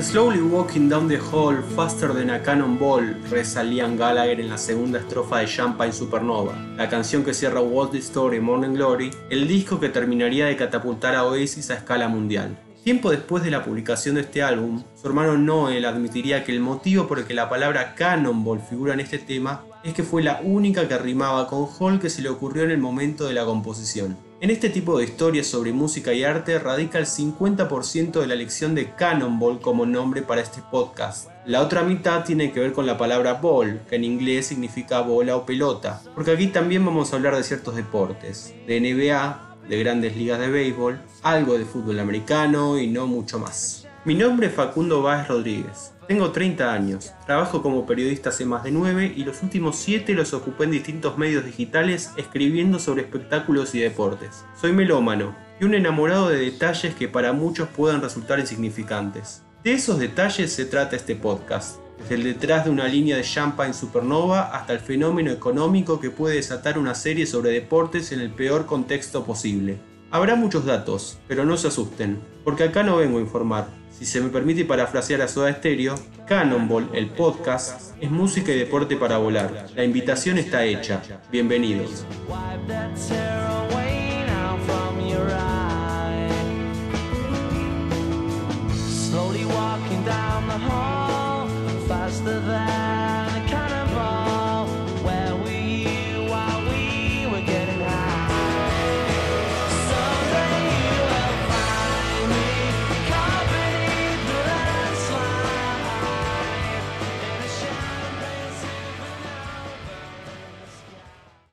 Slowly Walking Down the Hall Faster Than a Cannonball, reza Liam Gallagher en la segunda estrofa de Champagne Supernova, la canción que cierra What's the Story Morning Glory, el disco que terminaría de catapultar a Oasis a escala mundial. Tiempo después de la publicación de este álbum, su hermano Noel admitiría que el motivo por el que la palabra Cannonball figura en este tema es que fue la única que rimaba con Hall que se le ocurrió en el momento de la composición. En este tipo de historias sobre música y arte radica el 50% de la elección de Cannonball como nombre para este podcast. La otra mitad tiene que ver con la palabra ball, que en inglés significa bola o pelota, porque aquí también vamos a hablar de ciertos deportes, de NBA, de grandes ligas de béisbol, algo de fútbol americano y no mucho más. Mi nombre es Facundo Báez Rodríguez. Tengo 30 años, trabajo como periodista hace más de 9 y los últimos 7 los ocupé en distintos medios digitales escribiendo sobre espectáculos y deportes. Soy melómano y un enamorado de detalles que para muchos puedan resultar insignificantes. De esos detalles se trata este podcast, desde el detrás de una línea de champagne supernova hasta el fenómeno económico que puede desatar una serie sobre deportes en el peor contexto posible. Habrá muchos datos, pero no se asusten, porque acá no vengo a informar, si se me permite parafrasear a Soda Stereo, Cannonball, el podcast, es música y deporte para volar. La invitación está hecha. Bienvenidos.